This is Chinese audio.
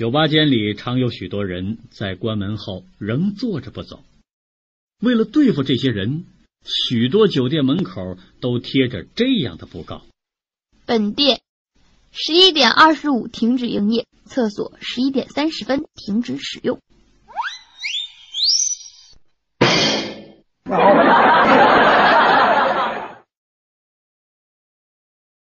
酒吧间里常有许多人在关门后仍坐着不走。为了对付这些人许多酒店门口都贴着这样的布告。本店十一点二十五停止营业厕所十一点三十分停止使用。